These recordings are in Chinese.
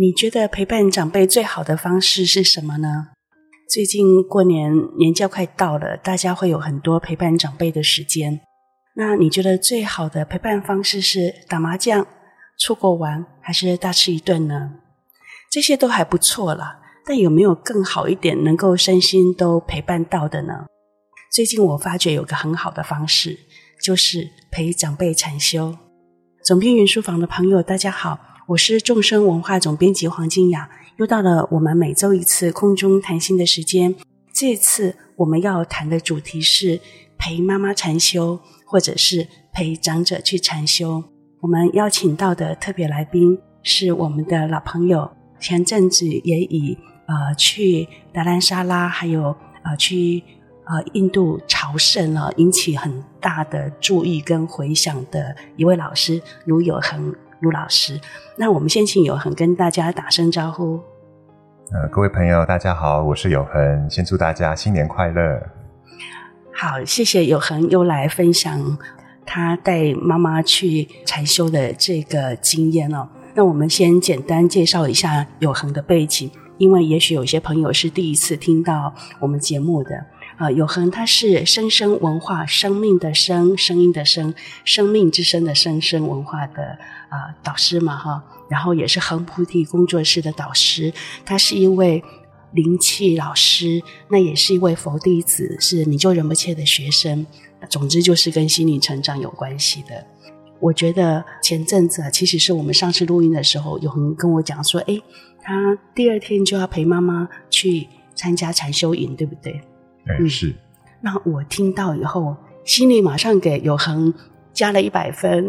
你觉得陪伴长辈最好的方式是什么呢？最近过年年假快到了，大家会有很多陪伴长辈的时间。那你觉得最好的陪伴方式是打麻将、出国玩，还是大吃一顿呢？这些都还不错啦，但有没有更好一点，能够身心都陪伴到的呢？最近我发觉有个很好的方式，就是陪长辈禅修。总编云书房的朋友，大家好。我是众生文化总编辑黄静雅，又到了我们每周一次空中谈心的时间。这次我们要谈的主题是陪妈妈禅修，或者是陪长者去禅修。我们邀请到的特别来宾是我们的老朋友，前阵子也以呃去达兰萨拉，还有呃去呃印度朝圣了，引起很大的注意跟回响的一位老师卢有恒。卢老师，那我们先请有恒跟大家打声招呼。呃，各位朋友，大家好，我是有恒，先祝大家新年快乐。好，谢谢有恒又来分享他带妈妈去禅修的这个经验哦。那我们先简单介绍一下有恒的背景，因为也许有些朋友是第一次听到我们节目的。啊，有恒他是生生文化生命的生，声音的声，生命之声的生生文化的啊、呃、导师嘛哈，然后也是恒菩提工作室的导师，他是一位灵气老师，那也是一位佛弟子，是你就仁波切的学生，总之就是跟心理成长有关系的。我觉得前阵子啊，其实是我们上次录音的时候，有恒跟我讲说，诶，他第二天就要陪妈妈去参加禅修营，对不对？嗯，是。那我听到以后，心里马上给有恒加了一百分。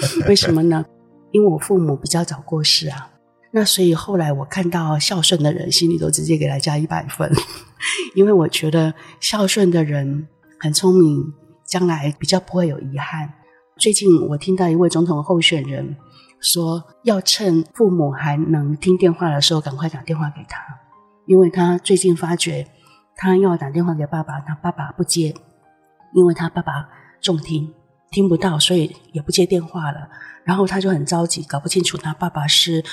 为什么呢？因为我父母比较早过世啊。那所以后来我看到孝顺的人，心里都直接给他加一百分。因为我觉得孝顺的人很聪明，将来比较不会有遗憾。最近我听到一位总统候选人说，要趁父母还能听电话的时候，赶快打电话给他，因为他最近发觉。他要打电话给爸爸，他爸爸不接，因为他爸爸重听，听不到，所以也不接电话了。然后他就很着急，搞不清楚他爸爸是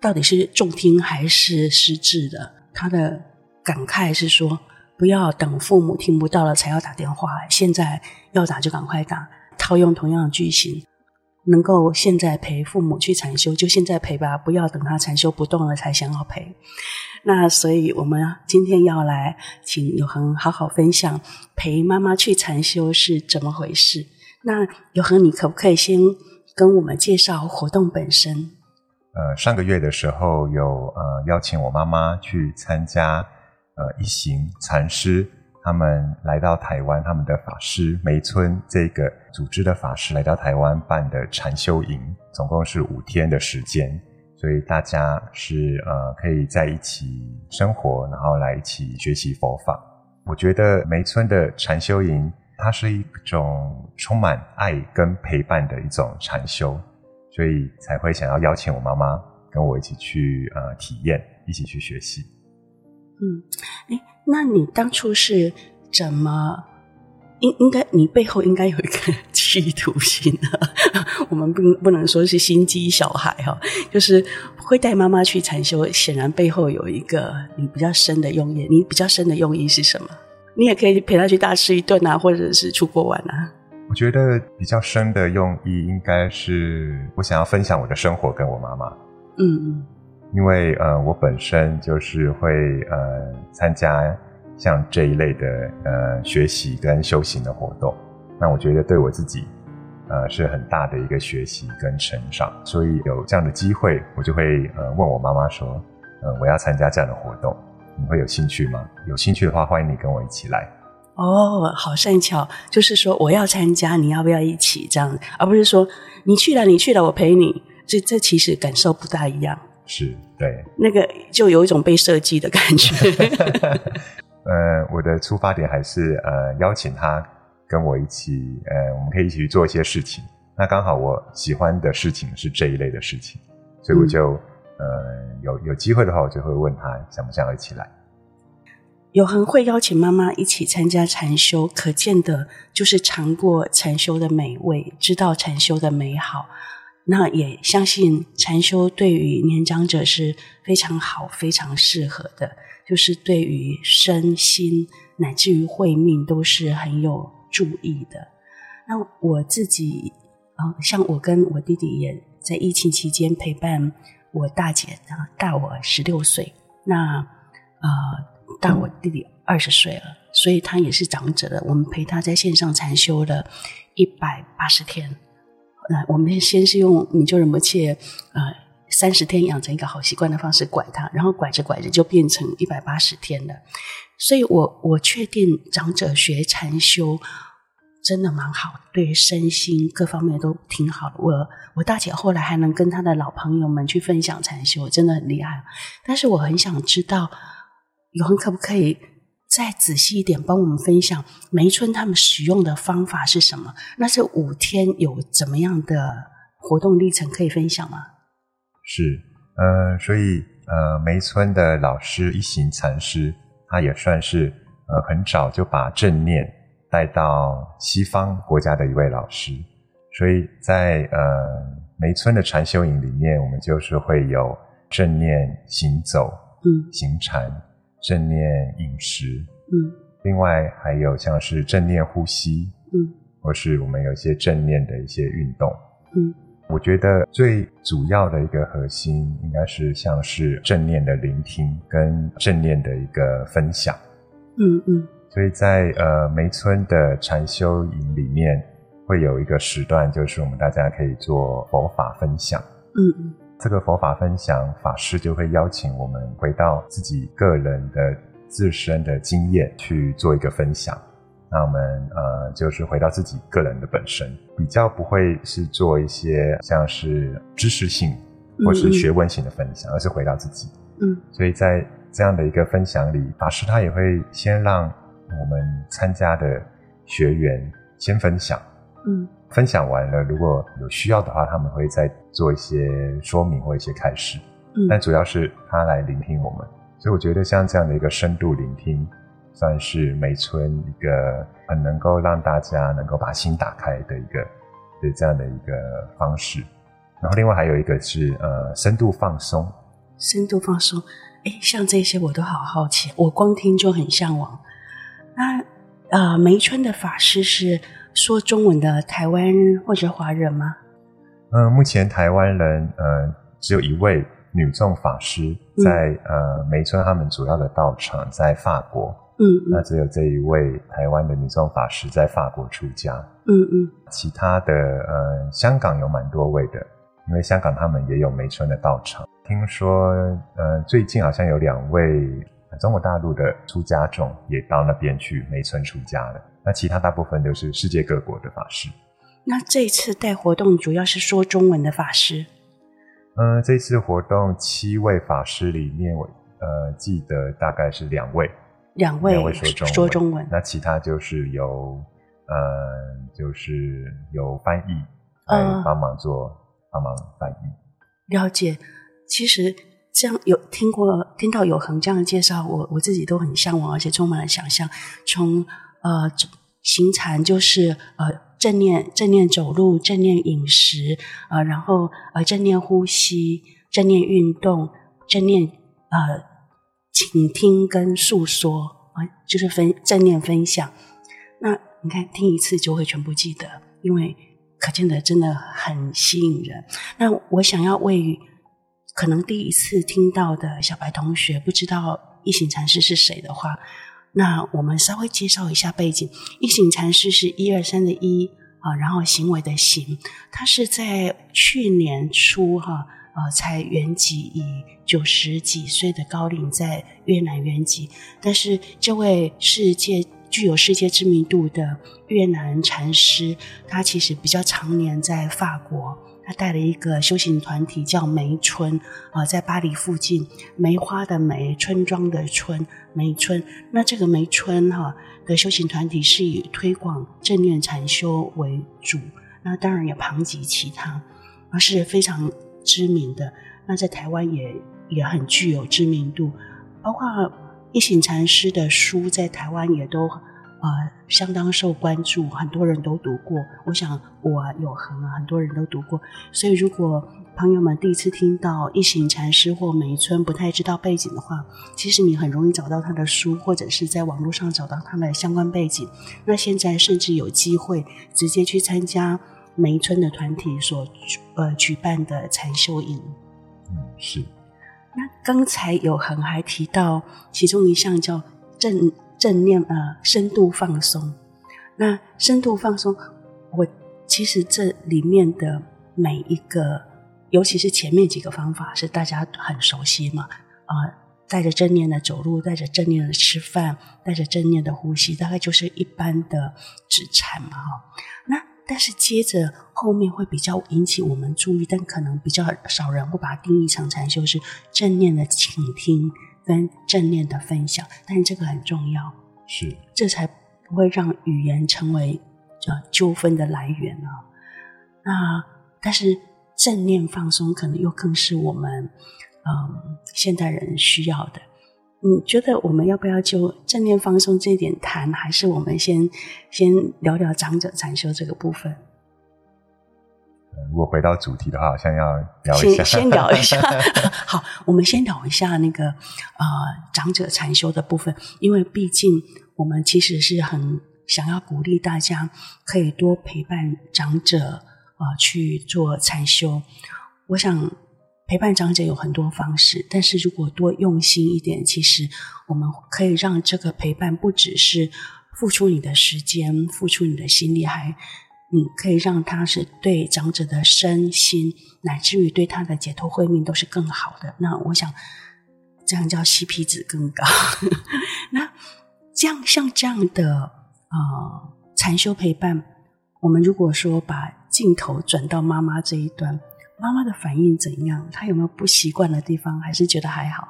到底是重听还是失智的。他的感慨是说：不要等父母听不到了才要打电话，现在要打就赶快打。套用同样的句型，能够现在陪父母去禅修，就现在陪吧，不要等他禅修不动了才想要陪。那所以，我们今天要来请有恒好好分享陪妈妈去禅修是怎么回事。那有恒，你可不可以先跟我们介绍活动本身？呃，上个月的时候有呃邀请我妈妈去参加呃一行禅师他们来到台湾，他们的法师梅村这个组织的法师来到台湾办的禅修营，总共是五天的时间。所以大家是呃可以在一起生活，然后来一起学习佛法。我觉得梅村的禅修营，它是一种充满爱跟陪伴的一种禅修，所以才会想要邀请我妈妈跟我一起去呃体验，一起去学习。嗯，哎，那你当初是怎么？应应该你背后应该有一个 企图心的，我们不不能说是心机小孩哈，就是会带妈妈去禅修，显然背后有一个你比较深的用意。你比较深的用意是什么？你也可以陪他去大吃一顿啊，或者是出国玩啊。我觉得比较深的用意应该是我想要分享我的生活跟我妈妈。嗯嗯，因为呃我本身就是会呃参加。像这一类的呃学习跟修行的活动，那我觉得对我自己呃是很大的一个学习跟成长，所以有这样的机会，我就会呃问我妈妈说，呃我要参加这样的活动，你会有兴趣吗？有兴趣的话，欢迎你跟我一起来。哦，好善巧，就是说我要参加，你要不要一起这样，而不是说你去了，你去了，我陪你，这这其实感受不大一样。是，对，那个就有一种被设计的感觉。呃，我的出发点还是呃邀请他跟我一起，呃，我们可以一起去做一些事情。那刚好我喜欢的事情是这一类的事情，所以我就、呃有有机会的话，我就会问他想不想一起来。有恒会邀请妈妈一起参加禅修，可见的就是尝过禅修的美味，知道禅修的美好。那也相信禅修对于年长者是非常好、非常适合的，就是对于身心乃至于慧命都是很有助益的。那我自己，呃，像我跟我弟弟也在疫情期间陪伴我大姐，啊，大我十六岁，那呃，大我弟弟二十岁了，所以他也是长者的。我们陪他在线上禅修了一百八十天。那我们先是用米就仁波切，呃，三十天养成一个好习惯的方式拐他，然后拐着拐着就变成一百八十天了。所以我我确定长者学禅修真的蛮好，对于身心各方面都挺好的。我我大姐后来还能跟她的老朋友们去分享禅修，真的很厉害。但是我很想知道，永恒可不可以？再仔细一点，帮我们分享梅村他们使用的方法是什么？那这五天有怎么样的活动历程可以分享吗？是，呃，所以呃，梅村的老师一行禅师，他也算是呃很早就把正念带到西方国家的一位老师，所以在呃梅村的禅修营里面，我们就是会有正念行走，嗯，行禅。正念饮食，嗯，另外还有像是正念呼吸，嗯，或是我们有一些正念的一些运动，嗯，我觉得最主要的一个核心应该是像是正念的聆听跟正念的一个分享，嗯嗯，所以在呃梅村的禅修营里面会有一个时段，就是我们大家可以做佛法分享，嗯嗯。这个佛法分享，法师就会邀请我们回到自己个人的自身的经验去做一个分享。那我们呃，就是回到自己个人的本身，比较不会是做一些像是知识性或是学问型的分享，嗯嗯，而是回到自己。嗯，所以在这样的一个分享里，法师他也会先让我们参加的学员先分享。嗯。分享完了，如果有需要的话，他们会再做一些说明或一些开始。嗯，但主要是他来聆听我们，所以我觉得像这样的一个深度聆听，算是梅村一个很能够让大家能够把心打开的一个的这样的一个方式。然后另外还有一个是呃深度放松，深度放松，哎，像这些我都好好奇，我光听就很向往。那呃梅村的法师是。说中文的台湾或者华人吗？嗯、呃，目前台湾人呃只有一位女众法师在、嗯、呃梅村他们主要的道场在法国，嗯，嗯，那只有这一位台湾的女众法师在法国出家，嗯嗯，其他的呃香港有蛮多位的，因为香港他们也有梅村的道场，听说呃最近好像有两位中国大陆的出家众也到那边去梅村出家了。那其他大部分都是世界各国的法师。那这次带活动主要是说中文的法师。嗯，这次活动七位法师里面，我呃记得大概是两位，两位，说中文。说中文。那其他就是由呃，就是由翻译来帮忙做、呃、帮忙翻译。了解。其实这样有听过听到有恒这样的介绍，我我自己都很向往，而且充满了想象。从呃，行禅就是呃正念正念走路，正念饮食，呃，然后呃正念呼吸，正念运动，正念呃倾听跟诉说啊、呃，就是分正念分享。那你看听一次就会全部记得，因为可见的真的很吸引人。那我想要为可能第一次听到的小白同学，不知道一行禅师是谁的话。那我们稍微介绍一下背景。一行禅师是一二三的一啊，然后行为的行，他是在去年初哈呃才圆寂，以九十几岁的高龄在越南圆寂。但是这位世界具有世界知名度的越南禅师，他其实比较常年在法国。他带了一个修行团体叫梅村啊、在巴黎附近，梅花的梅，村庄的村，梅村。那这个梅村哈、的修行团体是以推广正念禅修为主，那当然也旁及其他，而是非常知名的。那在台湾也也很具有知名度，包括一行禅师的书在台湾也都呃相当受关注，很多人都读过。我想我啊有恒啊，很多人都读过。所以如果朋友们第一次听到一行禅师或梅村，不太知道背景的话，其实你很容易找到他的书，或者是在网络上找到他的相关背景。那现在甚至有机会直接去参加梅村的团体所呃举办的禅修营。嗯，是。那刚才有恒还提到其中一项叫正正念呃深度放松。那深度放松，我其实这里面的每一个。尤其是前面几个方法是大家很熟悉嘛，啊、带着正念的走路，带着正念的吃饭，带着正念的呼吸，大概就是一般的止禅嘛，哈。那但是接着后面会比较引起我们注意，但可能比较少人会把它定义成禅修，是正念的倾听跟正念的分享，但是这个很重要，是这才不会让语言成为叫纠纷的来源啊。那但是。正念放松可能又更是我们，嗯，现代人需要的。你觉得我们要不要就正念放松这一点谈，还是我们先先聊聊长者禅修这个部分？如果回到主题的话，好像要聊一下，先先聊一下。好，我们先聊一下那个呃长者禅修的部分，因为毕竟我们其实是很想要鼓励大家可以多陪伴长者。啊，去做禅修，我想陪伴长者有很多方式，但是如果多用心一点，其实我们可以让这个陪伴不只是付出你的时间，付出你的心力，还你可以让他是对长者的身心，乃至于对他的解脱慧命都是更好的。那我想这样叫 CP 值更高。那这样像这样的呃禅修陪伴，我们如果说把镜头转到妈妈这一端，妈妈的反应怎样？她有没有不习惯的地方，还是觉得还好？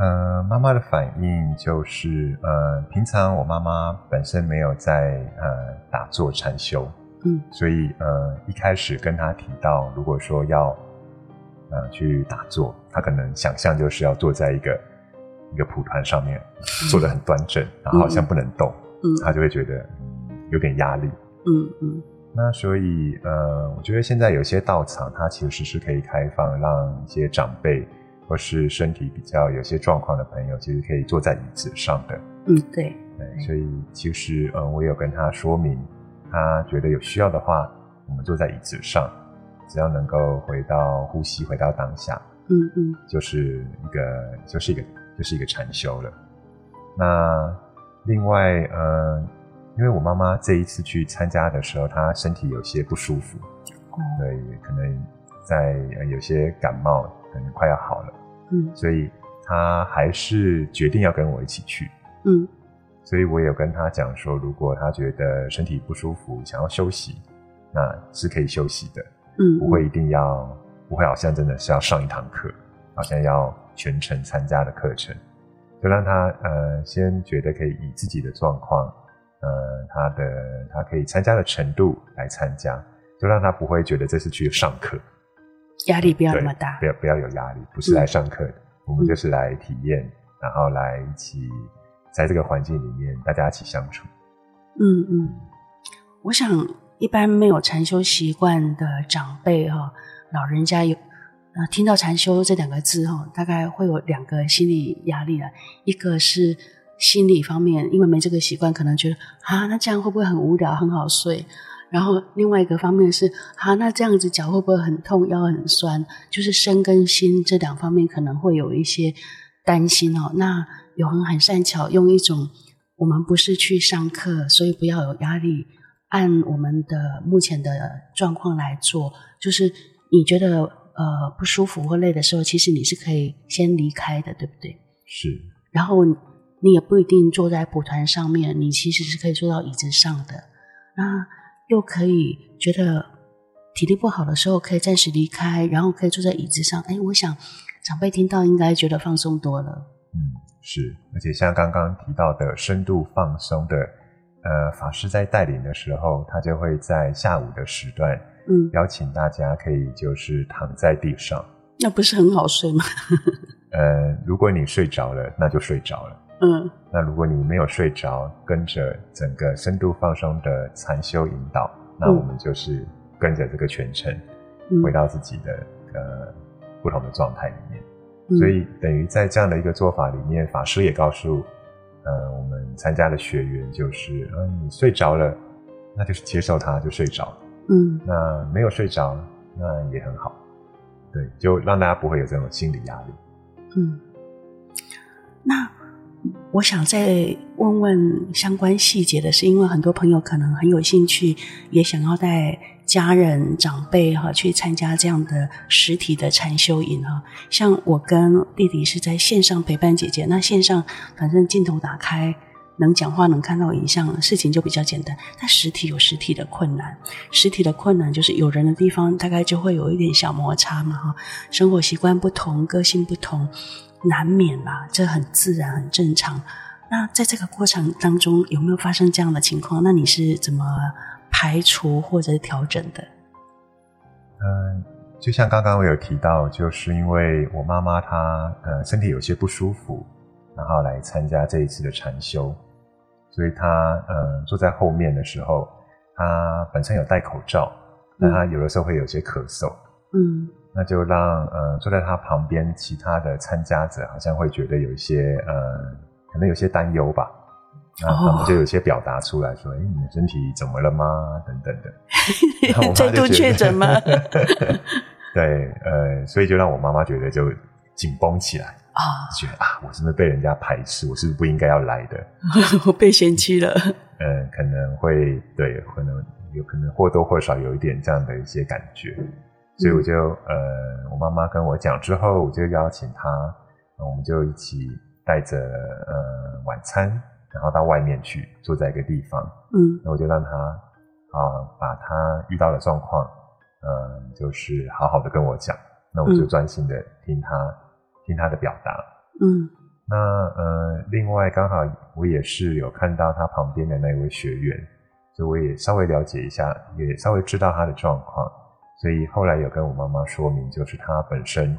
呃，妈妈的反应就是，呃，平常我妈妈本身没有在呃打坐禅修，嗯，所以呃一开始跟她提到，如果说要呃去打坐，她可能想象就是要坐在一个一个蒲团上面，嗯、坐得很端正，然后好像不能动，嗯，她就会觉得嗯有点压力，嗯嗯。嗯那所以，呃，我觉得现在有些道场，它其实是可以开放，让一些长辈或是身体比较有些状况的朋友，其实可以坐在椅子上的。嗯，对。对，所以其实，嗯，我有跟他说明，他觉得有需要的话，我们坐在椅子上，只要能够回到呼吸，回到当下，嗯嗯，就是一个，就是一个，就是一个禅修了。那另外，嗯。因为我妈妈这一次去参加的时候，她身体有些不舒服，对，可能在有些感冒，可能快要好了，嗯，所以他还是决定要跟我一起去，嗯，所以我有跟他讲说，如果他觉得身体不舒服，想要休息，那是可以休息的，嗯，不会一定要，不会好像真的是要上一堂课，好像要全程参加的课程，就让他呃先觉得可以以自己的状况。呃，他的他可以参加的程度来参加，就让他不会觉得这是去上课，压力不要那么大，不要不要有压力，不是来上课的，嗯、我们就是来体验，嗯、然后来一起在这个环境里面大家一起相处。嗯嗯，我想一般没有禅修习惯的长辈哈，老人家有呃听到禅修这两个字哈，大概会有两个心理压力了，一个是。心理方面，因为没这个习惯，可能觉得啊，那这样会不会很无聊，很好睡？然后另外一个方面是啊，那这样子脚会不会很痛，腰很酸？就是身跟心这两方面可能会有一些担心哦。那有恒很善巧，用一种我们不是去上课，所以不要有压力，按我们的目前的状况来做。就是你觉得呃不舒服或累的时候，其实你是可以先离开的，对不对？是。然后。你也不一定坐在蒲团上面，你其实是可以坐到椅子上的。那又可以觉得体力不好的时候，可以暂时离开，然后可以坐在椅子上。哎，我想长辈听到应该觉得放松多了。嗯，是。而且像刚刚提到的深度放松的，呃，法师在带领的时候，他就会在下午的时段，嗯，邀请大家可以就是躺在地上。那不是很好睡吗？呃，如果你睡着了，那就睡着了。嗯，那如果你没有睡着，跟着整个深度放松的禅修引导，那我们就是跟着这个全程，回到自己的呃不同的状态里面。嗯、所以等于在这样的一个做法里面，法师也告诉呃我们参加的学员，就是嗯、呃、你睡着了，那就是接受它，就睡着。嗯，那没有睡着，那也很好。对，就让大家不会有这种心理压力。嗯，那我想再问问相关细节的是，因为很多朋友可能很有兴趣，也想要带家人长辈哈去参加这样的实体的禅修营哈。像我跟弟弟是在线上陪伴姐姐，那线上反正镜头打开。能讲话，能看到影像，事情就比较简单。但实体有实体的困难，实体的困难就是有人的地方，大概就会有一点小摩擦嘛，哈。生活习惯不同，个性不同，难免吧，这很自然，很正常。那在这个过程当中，有没有发生这样的情况？那你是怎么排除或者调整的？嗯，就像刚刚我有提到，就是因为我妈妈她呃身体有些不舒服，然后来参加这一次的禅修。所以她呃坐在后面的时候，她本身有戴口罩，但她有的时候会有些咳嗽，嗯，那就让呃坐在他旁边其他的参加者好像会觉得有一些呃可能有些担忧吧，然后他们就有些表达出来说：“哎、哦，你的身体怎么了吗？”等等的，再度确诊吗？对，呃，所以就让我妈妈觉得就紧绷起来。啊，觉得啊，我是不是被人家排斥？我是不是不应该要来的？我被嫌弃了。嗯，可能会对，可能有可能或多或少有一点这样的一些感觉。所以我就呃，我妈妈跟我讲之后，我就邀请她，我们就一起带着呃晚餐，然后到外面去坐在一个地方。嗯，那我就让她啊，把她遇到的状况，嗯，就是好好的跟我讲。那我就专心的听她。听他的表达，嗯，那呃，另外刚好我也是有看到他旁边的那位学员，所以我也稍微了解一下，也稍微知道他的状况，所以后来有跟我妈妈说明，就是她本身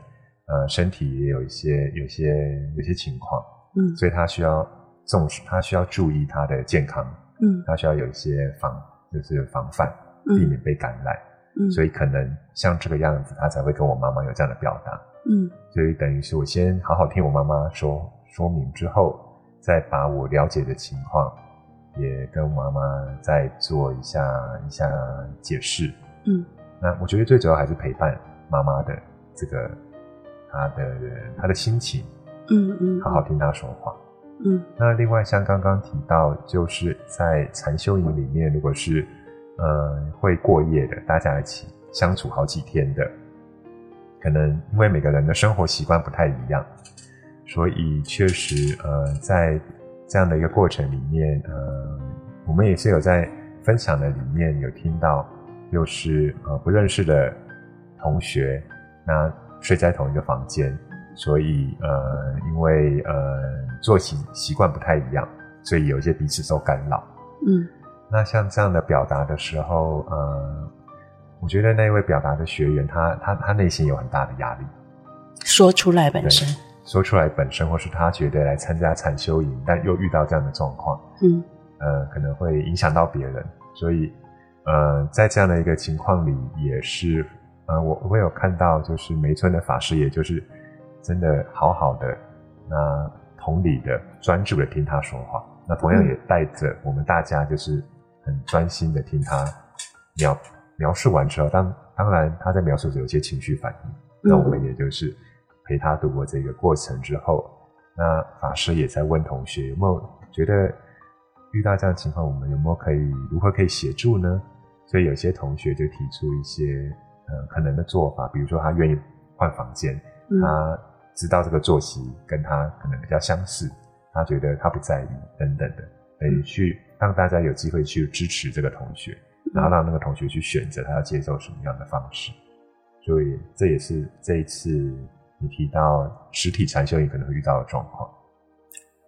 呃身体也有一些、有些、有些情况，嗯，所以她需要重视，她需要注意她的健康，嗯，他需要有一些防，就是防范，避免被感染，嗯，所以可能像这个样子，她才会跟我妈妈有这样的表达。嗯，所以等于是我先好好听我妈妈说说明之后，再把我了解的情况也跟我妈妈再做一下一下解释。嗯，那我觉得最主要还是陪伴妈妈的这个她的她的心情。嗯嗯，好好听她说话。嗯，那另外像刚刚提到，就是在禅修营里面，如果是呃会过夜的，大家一起相处好几天的。可能因为每个人的生活习惯不太一样，所以确实，呃，在这样的一个过程里面，呃，我们也是有在分享的里面有听到，就是呃不认识的同学，那睡在同一个房间，所以呃，因为呃作息习惯不太一样，所以有一些彼此受干扰。嗯，那像这样的表达的时候，呃。我觉得那位表达的学员，他他他内心有很大的压力，说出来本身，说出来本身，或是他觉得来参加禅修营，但又遇到这样的状况，嗯，呃，可能会影响到别人，所以，呃，在这样的一个情况里，也是，呃，我我有看到，就是梅村的法师，也就是真的好好的，那同理的专注的听他说话，那同样也带着我们大家，就是很专心的听他描。描述完之后，当当然他在描述时有些情绪反应，那我们也就是陪他度过这个过程之后，那法师也在问同学有没有觉得遇到这样的情况，我们有没有可以如何可以协助呢？所以有些同学就提出一些呃可能的做法，比如说他愿意换房间，他知道这个作息跟他可能比较相似，他觉得他不在意等等的，可以去让大家有机会去支持这个同学。然后让那个同学去选择他要接受什么样的方式，所以这也是这一次你提到实体禅修营可能会遇到的状况。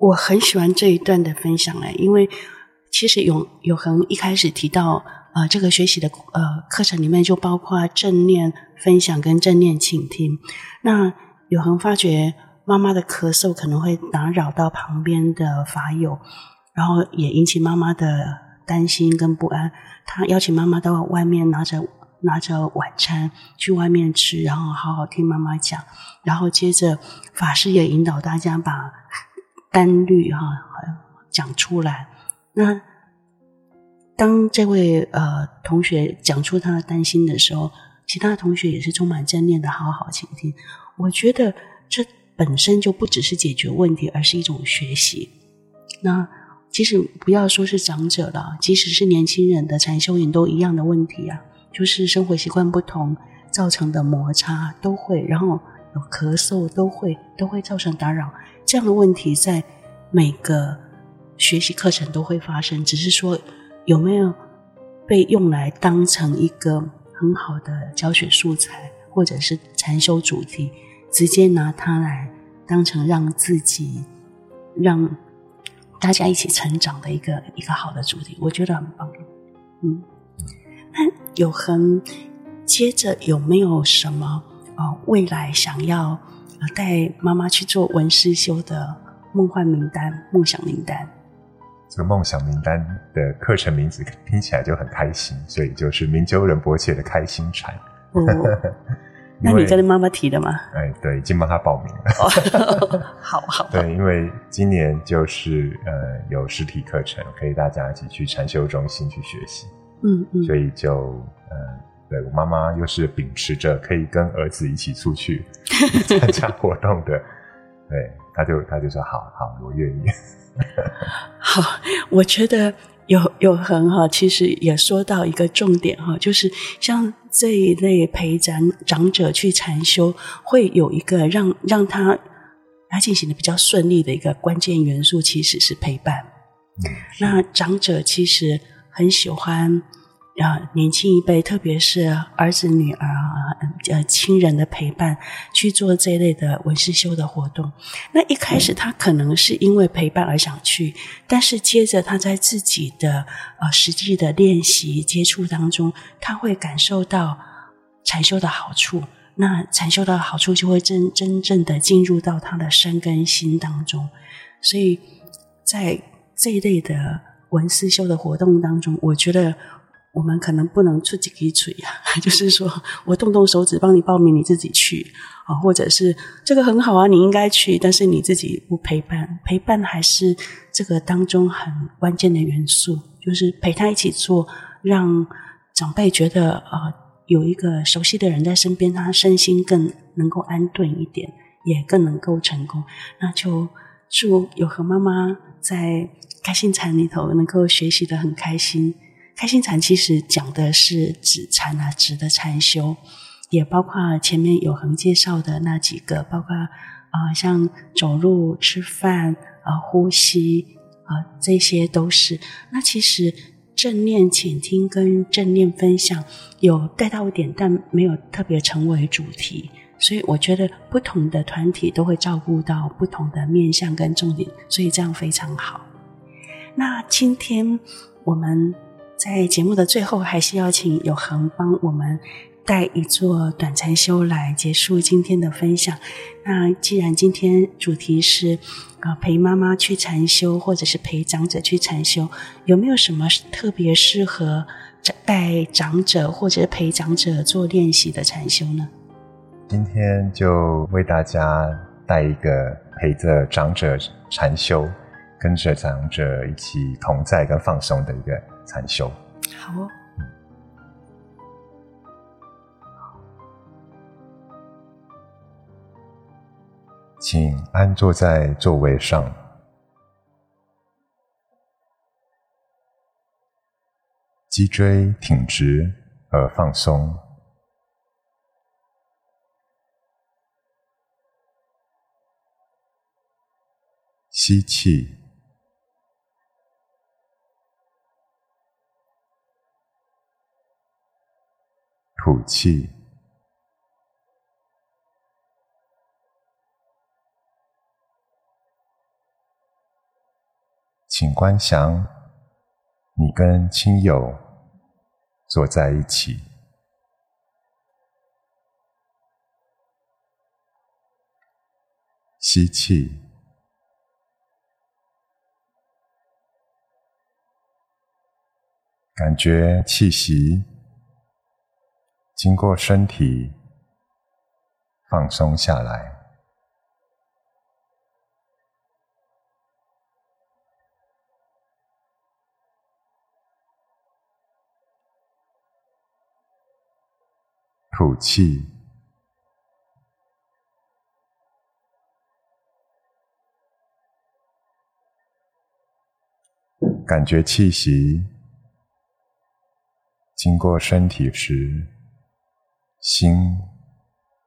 我很喜欢这一段的分享诶，因为其实永永恒一开始提到，呃，这个学习的呃课程里面就包括正念分享跟正念倾听。那永恒发觉，妈妈的咳嗽可能会打扰到旁边的法友，然后也引起妈妈的担心跟不安。他邀请妈妈到外面拿着拿着晚餐去外面吃，然后好好听妈妈讲。然后接着法师也引导大家把单律哈讲出来。那当这位呃同学讲出他的担心的时候，其他同学也是充满正念的，好好倾听。我觉得这本身就不只是解决问题，而是一种学习。那其实不要说是长者了，即使是年轻人的禅修营都一样的问题啊，就是生活习惯不同造成的摩擦都会，然后有咳嗽都会都会造成打扰。这样的问题在每个学习课程都会发生，只是说有没有被用来当成一个很好的教学素材，或者是禅修主题。直接拿它来当成让自己、让大家一起成长的一个一个好的主题，我觉得很棒。嗯，那有恒接着有没有什么啊、呃？未来想要带妈妈去做文思修的梦幻名单、梦想名单？这个梦想名单的课程名字听起来就很开心，所以就是明鸠仁波切的开心禅。哦 那你跟妈妈提的吗？哎，对，已经帮她报名了。好好。对，因为今年就是呃有实体课程，可以大家一起去禅修中心去学习。嗯嗯。所以就呃，对我妈妈又是秉持着可以跟儿子一起出去 参加活动的，对，他就他就说好好，我愿意。好，我觉得。有有恒哈，其实也说到一个重点哈，就是像这一类陪长长者去禅修，会有一个让让他来进行的比较顺利的一个关键元素，其实是陪伴。嗯，那长者其实很喜欢。啊，年轻一辈，特别是儿子、女儿啊，呃，亲人的陪伴，去做这一类的文思修的活动。那一开始他可能是因为陪伴而想去，但是接着他在自己的呃实际的练习接触当中，他会感受到禅修的好处。那禅修的好处就会真真正的进入到他的身跟心当中。所以在这一类的文思修的活动当中，我觉得。我们可能不能出几滴嘴呀，就是说我动动手指帮你报名，你自己去啊，或者是这个很好啊，你应该去，但是你自己不陪伴，陪伴还是这个当中很关键的元素，就是陪他一起做，让长辈觉得啊、呃，有一个熟悉的人在身边，他身心更能够安顿一点，也更能够成功。那就祝有和妈妈在开心禅里头能够学习的很开心。开心禅其实讲的是止禅啊，止的禅修，也包括前面有恒介绍的那几个，包括啊、像走路、吃饭啊、呼吸啊、呃，这些都是。那其实正念倾听跟正念分享有带到一点，但没有特别成为主题。所以我觉得不同的团体都会照顾到不同的面向跟重点，所以这样非常好。那今天我们。在节目的最后，还是要请有恒帮我们带一座短禅修来结束今天的分享。那既然今天主题是啊陪妈妈去禅修，或者是陪长者去禅修，有没有什么特别适合带长者或者陪长者做练习的禅修呢？今天就为大家带一个陪着长者禅修，跟着长者一起同在跟放松的一个。禅修，好哦。请安坐在座位上，脊椎挺直而放松，吸气。吐气，请观想你跟亲友坐在一起，吸气，感觉气息经过身体放松下来。吐气，感觉气息经过身体时，心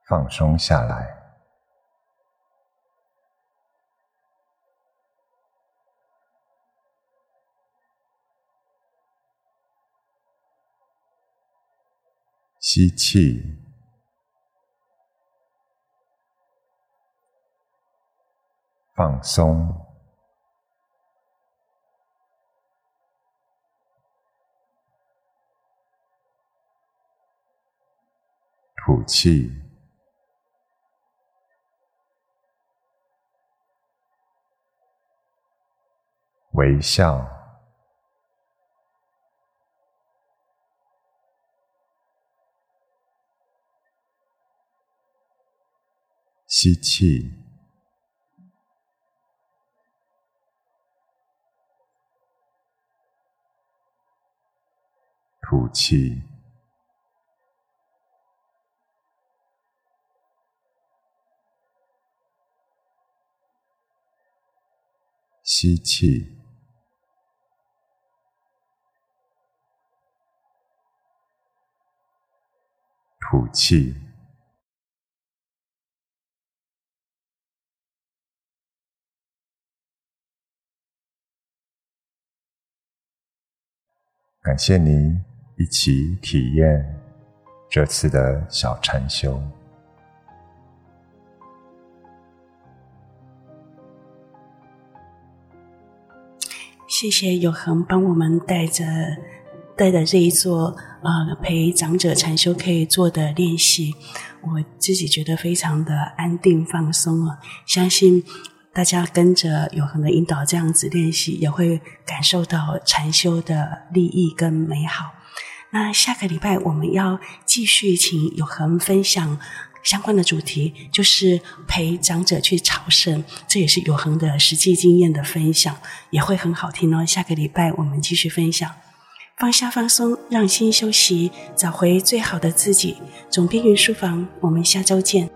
放松下来。吸气，放松，吐气，微笑。吸气，吐气，吸气，吐气。感谢您一起体验这次的小禅修。谢谢有恒帮我们带着带着这一座呃陪长者禅修可以做的练习，我自己觉得非常的安定放松啊，相信。大家跟着有恒的引导，这样子练习，也会感受到禅修的利益跟美好。那下个礼拜我们要继续请有恒分享相关的主题，就是陪长者去朝圣，这也是永恒的实际经验的分享，也会很好听哦。下个礼拜我们继续分享，放下放松，让心休息，找回最好的自己。总编云书房，我们下周见。